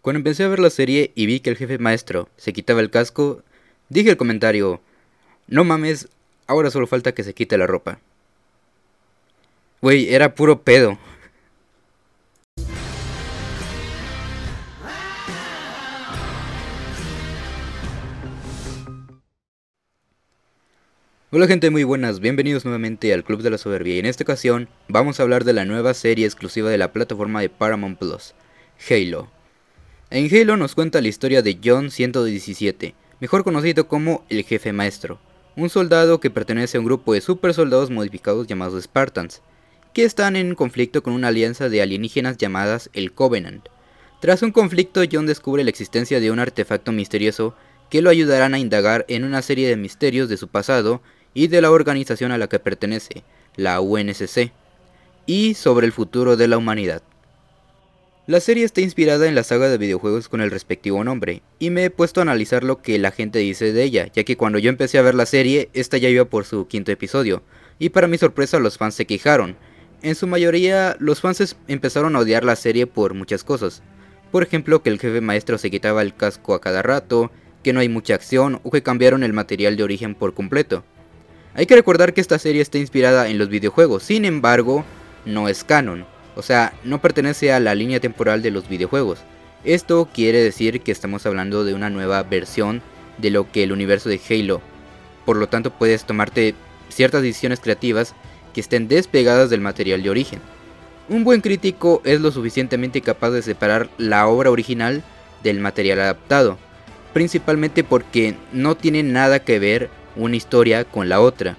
Cuando empecé a ver la serie y vi que el jefe maestro se quitaba el casco, dije el comentario, no mames, ahora solo falta que se quite la ropa. Güey, era puro pedo. Hola gente muy buenas, bienvenidos nuevamente al Club de la Soberbia y en esta ocasión vamos a hablar de la nueva serie exclusiva de la plataforma de Paramount Plus, Halo. En Halo nos cuenta la historia de John 117, mejor conocido como el Jefe Maestro, un soldado que pertenece a un grupo de super soldados modificados llamados Spartans, que están en conflicto con una alianza de alienígenas llamadas el Covenant. Tras un conflicto, John descubre la existencia de un artefacto misterioso que lo ayudarán a indagar en una serie de misterios de su pasado y de la organización a la que pertenece, la UNSC, y sobre el futuro de la humanidad. La serie está inspirada en la saga de videojuegos con el respectivo nombre, y me he puesto a analizar lo que la gente dice de ella, ya que cuando yo empecé a ver la serie, esta ya iba por su quinto episodio, y para mi sorpresa los fans se quejaron. En su mayoría, los fans empezaron a odiar la serie por muchas cosas. Por ejemplo, que el jefe maestro se quitaba el casco a cada rato, que no hay mucha acción o que cambiaron el material de origen por completo. Hay que recordar que esta serie está inspirada en los videojuegos, sin embargo, no es canon. O sea, no pertenece a la línea temporal de los videojuegos. Esto quiere decir que estamos hablando de una nueva versión de lo que el universo de Halo. Por lo tanto, puedes tomarte ciertas decisiones creativas que estén despegadas del material de origen. Un buen crítico es lo suficientemente capaz de separar la obra original del material adaptado, principalmente porque no tiene nada que ver una historia con la otra.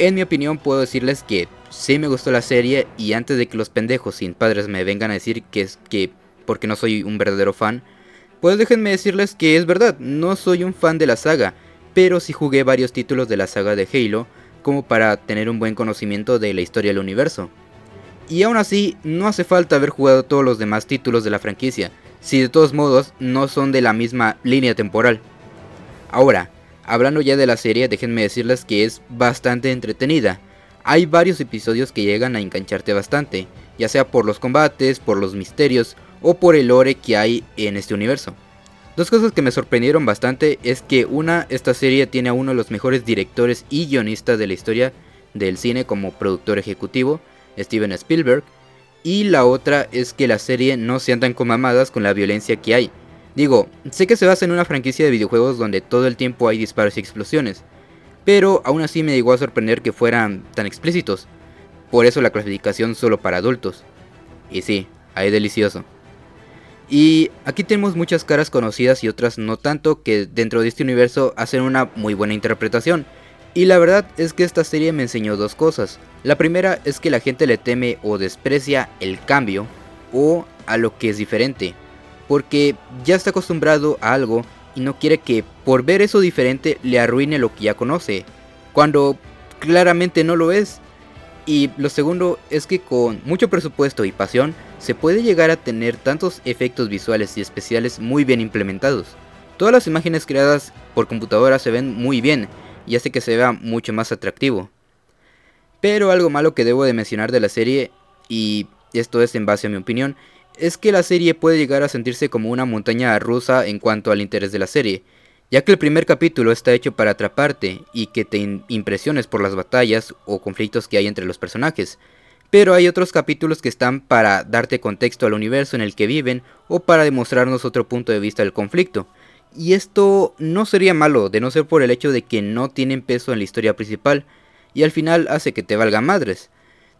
En mi opinión puedo decirles que sí me gustó la serie y antes de que los pendejos sin padres me vengan a decir que es que porque no soy un verdadero fan, pues déjenme decirles que es verdad, no soy un fan de la saga, pero sí jugué varios títulos de la saga de Halo como para tener un buen conocimiento de la historia del universo. Y aún así, no hace falta haber jugado todos los demás títulos de la franquicia, si de todos modos no son de la misma línea temporal. Ahora, hablando ya de la serie, déjenme decirles que es bastante entretenida, hay varios episodios que llegan a engancharte bastante, ya sea por los combates, por los misterios o por el lore que hay en este universo. Dos cosas que me sorprendieron bastante es que una, esta serie tiene a uno de los mejores directores y guionistas de la historia del cine como productor ejecutivo, Steven Spielberg, y la otra es que la serie no se andan con mamadas con la violencia que hay. Digo, sé que se basa en una franquicia de videojuegos donde todo el tiempo hay disparos y explosiones, pero aún así me llegó a sorprender que fueran tan explícitos. Por eso la clasificación solo para adultos. Y sí, hay delicioso. Y aquí tenemos muchas caras conocidas y otras no tanto que dentro de este universo hacen una muy buena interpretación. Y la verdad es que esta serie me enseñó dos cosas. La primera es que la gente le teme o desprecia el cambio o a lo que es diferente. Porque ya está acostumbrado a algo y no quiere que por ver eso diferente le arruine lo que ya conoce, cuando claramente no lo es. Y lo segundo es que con mucho presupuesto y pasión se puede llegar a tener tantos efectos visuales y especiales muy bien implementados. Todas las imágenes creadas por computadora se ven muy bien y hace que se vea mucho más atractivo. Pero algo malo que debo de mencionar de la serie, y esto es en base a mi opinión, es que la serie puede llegar a sentirse como una montaña rusa en cuanto al interés de la serie, ya que el primer capítulo está hecho para atraparte y que te impresiones por las batallas o conflictos que hay entre los personajes, pero hay otros capítulos que están para darte contexto al universo en el que viven o para demostrarnos otro punto de vista del conflicto. Y esto no sería malo de no ser por el hecho de que no tienen peso en la historia principal y al final hace que te valga madres.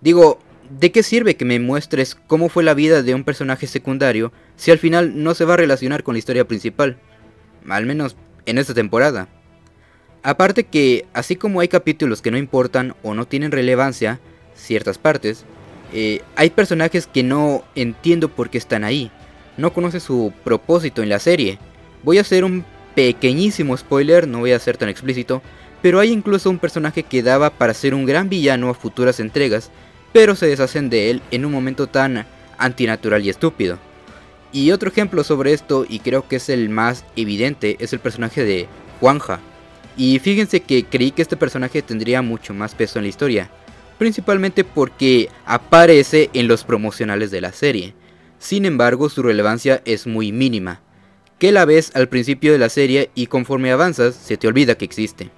Digo, ¿De qué sirve que me muestres cómo fue la vida de un personaje secundario si al final no se va a relacionar con la historia principal? Al menos en esta temporada. Aparte que, así como hay capítulos que no importan o no tienen relevancia, ciertas partes, eh, hay personajes que no entiendo por qué están ahí. No conoce su propósito en la serie. Voy a hacer un pequeñísimo spoiler, no voy a ser tan explícito, pero hay incluso un personaje que daba para ser un gran villano a futuras entregas pero se deshacen de él en un momento tan antinatural y estúpido. Y otro ejemplo sobre esto, y creo que es el más evidente, es el personaje de Juanja. Y fíjense que creí que este personaje tendría mucho más peso en la historia, principalmente porque aparece en los promocionales de la serie. sin embargo su relevancia es muy mínima, que la ves al principio de la serie y conforme avanzas se te olvida que existe.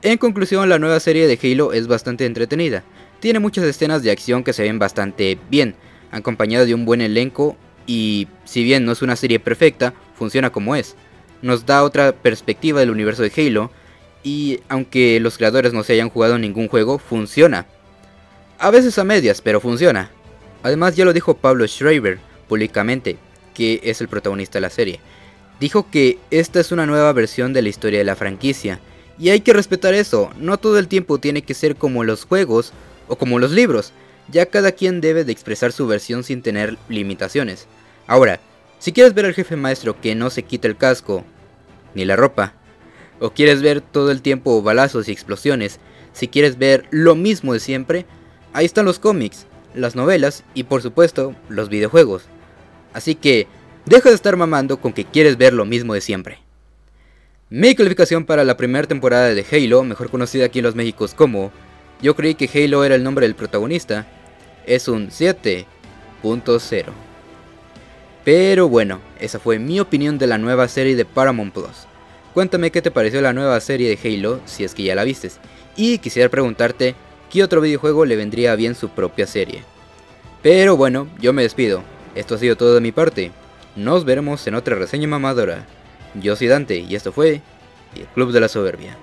En conclusión, la nueva serie de Halo es bastante entretenida, tiene muchas escenas de acción que se ven bastante bien, acompañada de un buen elenco y si bien no es una serie perfecta, funciona como es. Nos da otra perspectiva del universo de Halo y aunque los creadores no se hayan jugado ningún juego, funciona. A veces a medias, pero funciona. Además ya lo dijo Pablo Schreiber públicamente, que es el protagonista de la serie. Dijo que esta es una nueva versión de la historia de la franquicia. Y hay que respetar eso, no todo el tiempo tiene que ser como los juegos o como los libros, ya cada quien debe de expresar su versión sin tener limitaciones. Ahora, si quieres ver al jefe maestro que no se quita el casco, ni la ropa, o quieres ver todo el tiempo balazos y explosiones, si quieres ver lo mismo de siempre, ahí están los cómics, las novelas y por supuesto los videojuegos. Así que deja de estar mamando con que quieres ver lo mismo de siempre. Mi calificación para la primera temporada de Halo, mejor conocida aquí en los Méxicos como Yo creí que Halo era el nombre del protagonista, es un 7.0. Pero bueno, esa fue mi opinión de la nueva serie de Paramount Plus. Cuéntame qué te pareció la nueva serie de Halo, si es que ya la vistes. Y quisiera preguntarte, ¿qué otro videojuego le vendría bien su propia serie? Pero bueno, yo me despido. Esto ha sido todo de mi parte. Nos veremos en otra reseña mamadora. Yo soy Dante y esto fue el Club de la Soberbia.